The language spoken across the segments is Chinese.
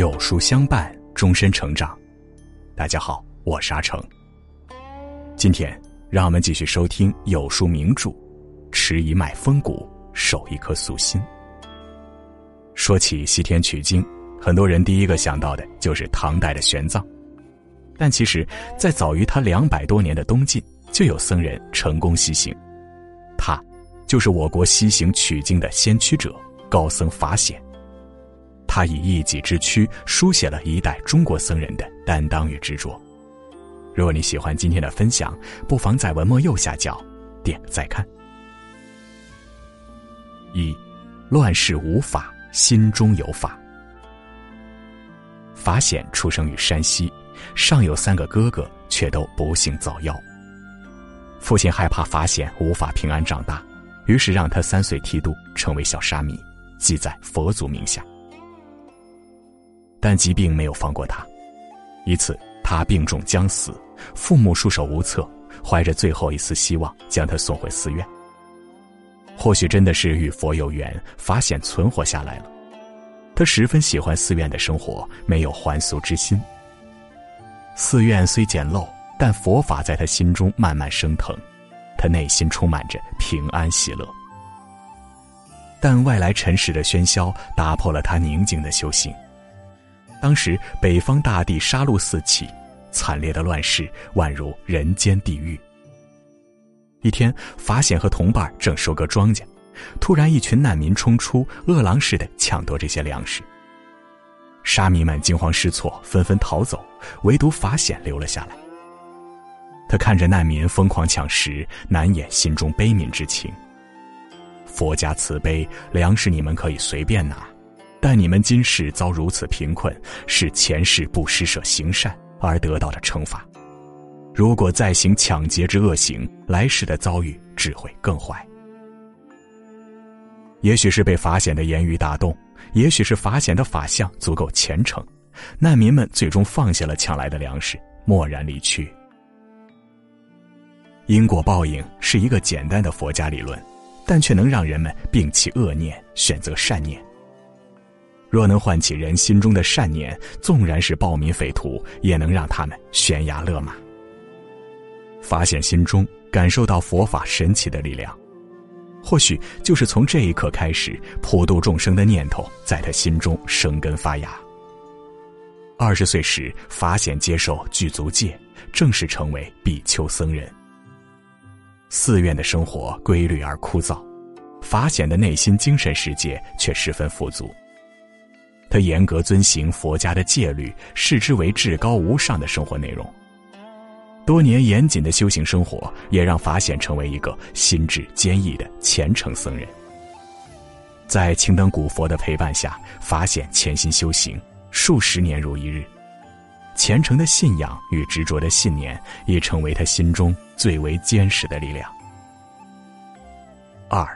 有书相伴，终身成长。大家好，我是阿成。今天让我们继续收听有书名著，持一脉风骨，守一颗素心。说起西天取经，很多人第一个想到的就是唐代的玄奘，但其实，在早于他两百多年的东晋，就有僧人成功西行。他，就是我国西行取经的先驱者高僧法显。他以一己之躯书写了一代中国僧人的担当与执着。如果你喜欢今天的分享，不妨在文末右下角点个再看。一，乱世无法，心中有法。法显出生于山西，上有三个哥哥，却都不幸早夭。父亲害怕法显无法平安长大，于是让他三岁剃度，成为小沙弥，记在佛祖名下。但疾病没有放过他。一次，他病重将死，父母束手无策，怀着最后一丝希望，将他送回寺院。或许真的是与佛有缘，法显存活下来了。他十分喜欢寺院的生活，没有还俗之心。寺院虽简陋，但佛法在他心中慢慢升腾，他内心充满着平安喜乐。但外来尘世的喧嚣打破了他宁静的修行。当时北方大地杀戮四起，惨烈的乱世宛如人间地狱。一天，法显和同伴正收割庄稼，突然一群难民冲出，饿狼似的抢夺这些粮食。沙弥们惊慌失措，纷纷逃走，唯独法显留了下来。他看着难民疯狂抢食，难掩心中悲悯之情。佛家慈悲，粮食你们可以随便拿。但你们今世遭如此贫困，是前世不施舍行善而得到的惩罚。如果再行抢劫之恶行，来世的遭遇只会更坏。也许是被法显的言语打动，也许是法显的法相足够虔诚，难民们最终放下了抢来的粮食，默然离去。因果报应是一个简单的佛家理论，但却能让人们摒弃恶念，选择善念。若能唤起人心中的善念，纵然是暴民匪徒，也能让他们悬崖勒马。法显心中感受到佛法神奇的力量，或许就是从这一刻开始，普度众生的念头在他心中生根发芽。二十岁时，法显接受具足戒，正式成为比丘僧人。寺院的生活规律而枯燥，法显的内心精神世界却十分富足。他严格遵行佛家的戒律，视之为至高无上的生活内容。多年严谨的修行生活，也让法显成为一个心智坚毅的虔诚僧人。在青灯古佛的陪伴下，法显潜心修行，数十年如一日。虔诚的信仰与执着的信念，已成为他心中最为坚实的力量。二，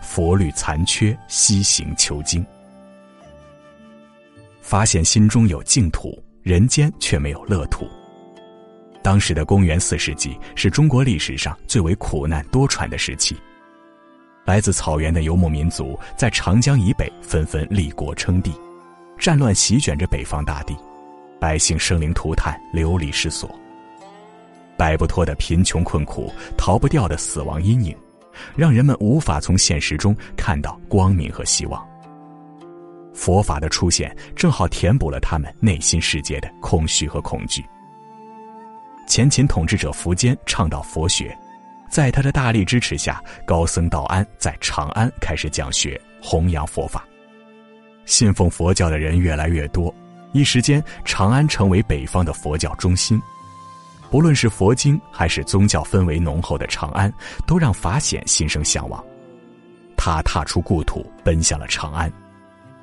佛律残缺，西行求经。发现心中有净土，人间却没有乐土。当时的公元四世纪是中国历史上最为苦难多舛的时期。来自草原的游牧民族在长江以北纷纷立国称帝，战乱席卷着北方大地，百姓生灵涂炭，流离失所。摆不脱的贫穷困苦，逃不掉的死亡阴影，让人们无法从现实中看到光明和希望。佛法的出现正好填补了他们内心世界的空虚和恐惧。前秦统治者苻坚倡导佛学，在他的大力支持下，高僧道安在长安开始讲学，弘扬佛法。信奉佛教的人越来越多，一时间长安成为北方的佛教中心。不论是佛经还是宗教氛围浓厚的长安，都让法显心生向往。他踏出故土，奔向了长安。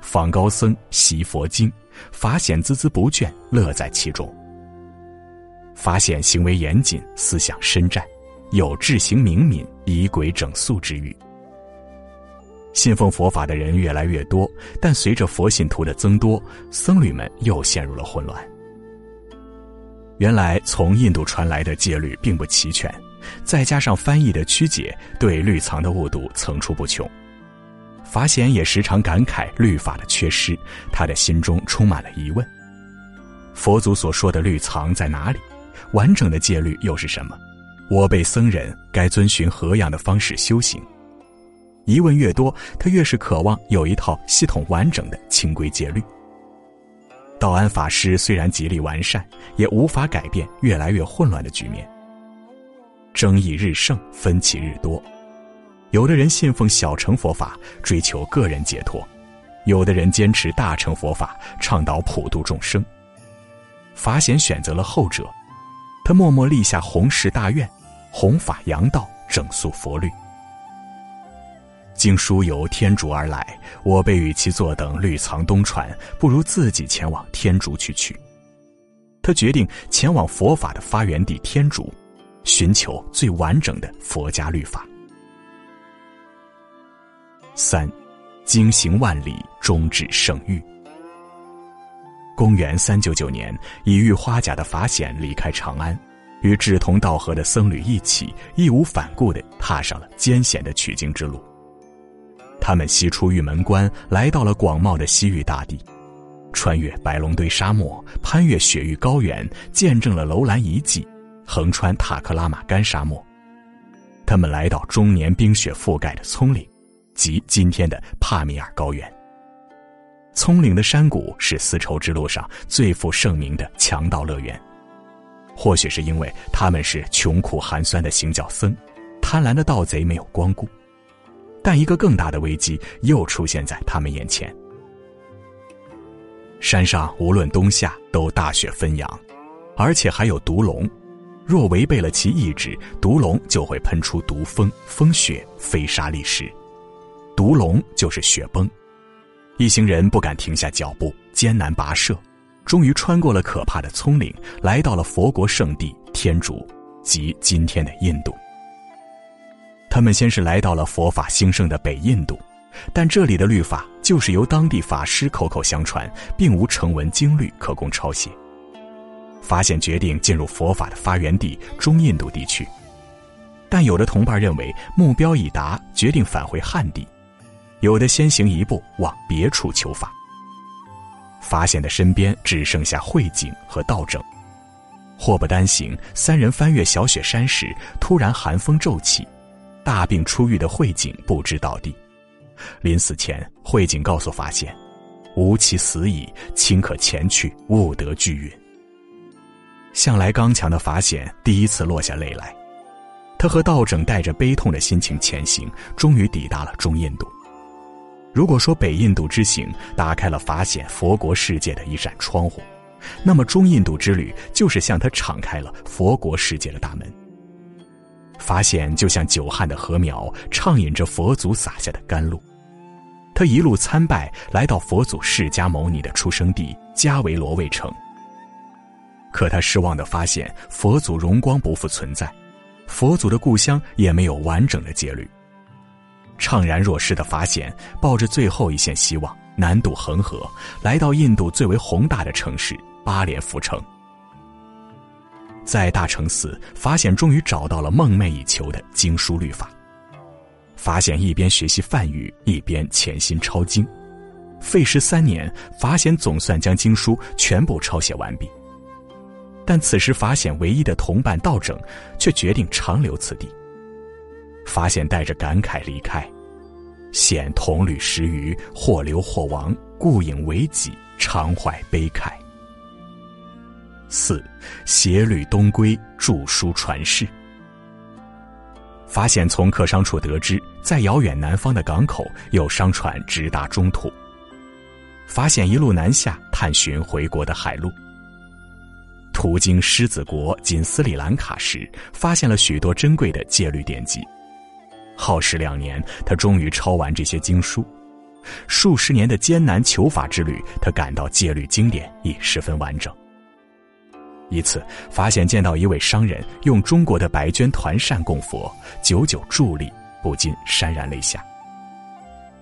访高僧习佛经，法显孜孜不倦，乐在其中。法显行为严谨，思想深湛，有志行明敏、仪轨整肃之欲。信奉佛法的人越来越多，但随着佛信徒的增多，僧侣们又陷入了混乱。原来从印度传来的戒律并不齐全，再加上翻译的曲解，对律藏的误读层出不穷。法显也时常感慨律法的缺失，他的心中充满了疑问：佛祖所说的律藏在哪里？完整的戒律又是什么？我辈僧人该遵循何样的方式修行？疑问越多，他越是渴望有一套系统完整的清规戒律。道安法师虽然极力完善，也无法改变越来越混乱的局面。争议日盛，分歧日多。有的人信奉小乘佛法，追求个人解脱；有的人坚持大乘佛法，倡导普度众生。法显选择了后者，他默默立下弘誓大愿，弘法扬道，整肃佛律。经书由天竺而来，我辈与其坐等绿藏东传，不如自己前往天竺去取。他决定前往佛法的发源地天竺，寻求最完整的佛家律法。三，经行万里，终至圣域。公元三九九年，已遇花甲的法显离开长安，与志同道合的僧侣一起，义无反顾地踏上了艰险的取经之路。他们西出玉门关，来到了广袤的西域大地，穿越白龙堆沙漠，攀越雪域高原，见证了楼兰遗迹，横穿塔克拉玛干沙漠。他们来到终年冰雪覆盖的葱岭，即今天的帕米尔高原。葱岭的山谷是丝绸之路上最负盛名的强盗乐园。或许是因为他们是穷苦寒酸的行脚僧，贪婪的盗贼没有光顾。但一个更大的危机又出现在他们眼前。山上无论冬夏都大雪纷扬，而且还有毒龙，若违背了其意志，毒龙就会喷出毒风、风雪，飞沙砾石。毒龙就是雪崩。一行人不敢停下脚步，艰难跋涉，终于穿过了可怕的葱岭，来到了佛国圣地天竺，即今天的印度。他们先是来到了佛法兴盛的北印度，但这里的律法就是由当地法师口口相传，并无成文经律可供抄写。法显决定进入佛法的发源地中印度地区，但有的同伴认为目标已达，决定返回汉地；有的先行一步往别处求法。法显的身边只剩下慧景和道整。祸不单行，三人翻越小雪山时，突然寒风骤起。大病初愈的慧景不知倒地，临死前，慧景告诉法显：“吾其死矣，卿可前去，勿得拒允。”向来刚强的法显第一次落下泪来。他和道整带着悲痛的心情前行，终于抵达了中印度。如果说北印度之行打开了法显佛国世界的一扇窗户，那么中印度之旅就是向他敞开了佛国世界的大门。法显就像久旱的禾苗，畅饮着佛祖洒下的甘露。他一路参拜，来到佛祖释迦牟尼的出生地迦维罗卫城。可他失望的发现，佛祖荣光不复存在，佛祖的故乡也没有完整的戒律。怅然若失的法显，抱着最后一线希望，南渡恒河，来到印度最为宏大的城市巴连浮城。在大城寺，法显终于找到了梦寐以求的经书律法。法显一边学习梵语，一边潜心抄经，费时三年，法显总算将经书全部抄写完毕。但此时，法显唯一的同伴道整却决定长留此地。法显带着感慨离开，显同旅十余，或留或亡，故影为己，常怀悲慨。四，携旅东归，著书传世。法显从客商处得知，在遥远南方的港口有商船直达中土。法显一路南下，探寻回国的海路。途经狮子国（今斯里兰卡）时，发现了许多珍贵的戒律典籍。耗时两年，他终于抄完这些经书。数十年的艰难求法之旅，他感到戒律经典已十分完整。一次，法显见到一位商人用中国的白绢团扇供佛，久久伫立，不禁潸然泪下。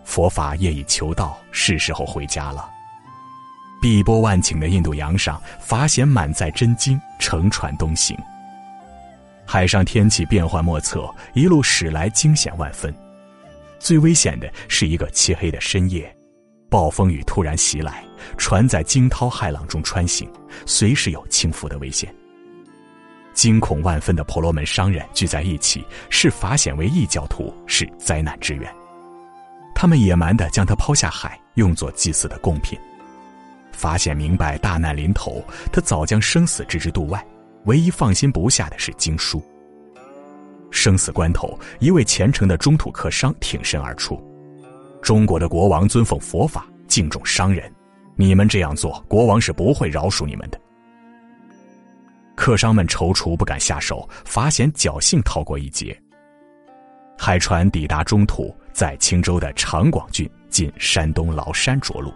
佛法业已求道，是时候回家了。碧波万顷的印度洋上，法显满载真经，乘船东行。海上天气变幻莫测，一路驶来惊险万分。最危险的是一个漆黑的深夜，暴风雨突然袭来，船在惊涛骇浪中穿行，随时有倾覆的危险。惊恐万分的婆罗门商人聚在一起，视法显为异教徒，是灾难之源。他们野蛮地将他抛下海，用作祭祀的贡品。法显明白大难临头，他早将生死置之度外，唯一放心不下的是经书。生死关头，一位虔诚的中土客商挺身而出：“中国的国王尊奉佛法，敬重商人，你们这样做，国王是不会饶恕你们的。”客商们踌躇不敢下手，法显侥幸逃过一劫。海船抵达中土，在青州的长广郡进山东崂山着陆。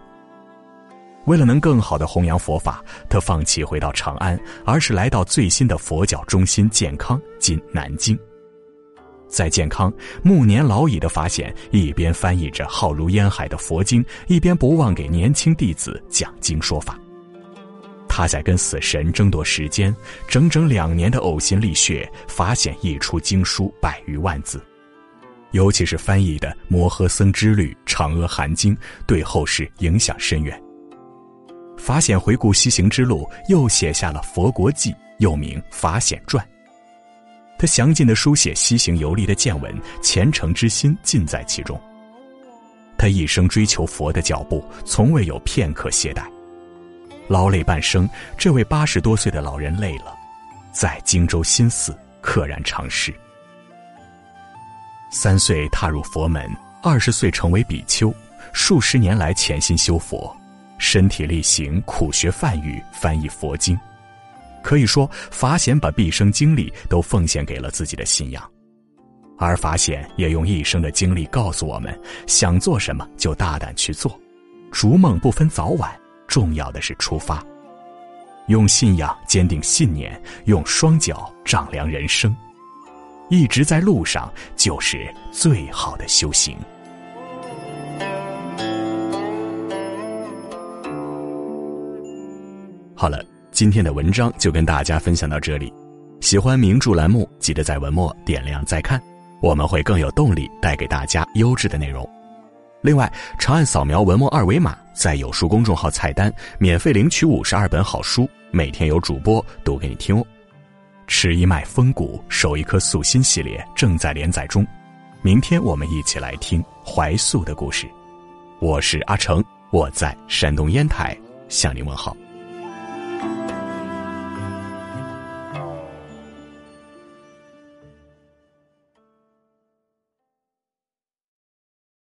为了能更好的弘扬佛法，他放弃回到长安，而是来到最新的佛教中心健康（今南京）。在健康，暮年老矣的法显一边翻译着浩如烟海的佛经，一边不忘给年轻弟子讲经说法。他在跟死神争夺时间，整整两年的呕心沥血，法显译出经书百余万字，尤其是翻译的《摩诃僧之律》《长阿含经》，对后世影响深远。法显回顾西行之路，又写下了《佛国记》，又名《法显传》。他详尽的书写西行游历的见闻，虔诚之心尽在其中。他一生追求佛的脚步，从未有片刻懈怠。劳累半生，这位八十多岁的老人累了，在荆州新寺溘然长逝。三岁踏入佛门，二十岁成为比丘，数十年来潜心修佛，身体力行，苦学梵语，翻译佛经。可以说，法显把毕生精力都奉献给了自己的信仰，而法显也用一生的经历告诉我们：想做什么就大胆去做，逐梦不分早晚。重要的是出发，用信仰坚定信念，用双脚丈量人生，一直在路上就是最好的修行。好了，今天的文章就跟大家分享到这里。喜欢名著栏目，记得在文末点亮再看，我们会更有动力带给大家优质的内容。另外，长按扫描文末二维码，在有书公众号菜单免费领取五十二本好书，每天有主播读给你听哦。吃一脉风骨，守一颗素心系列正在连载中，明天我们一起来听怀素的故事。我是阿成，我在山东烟台向您问好。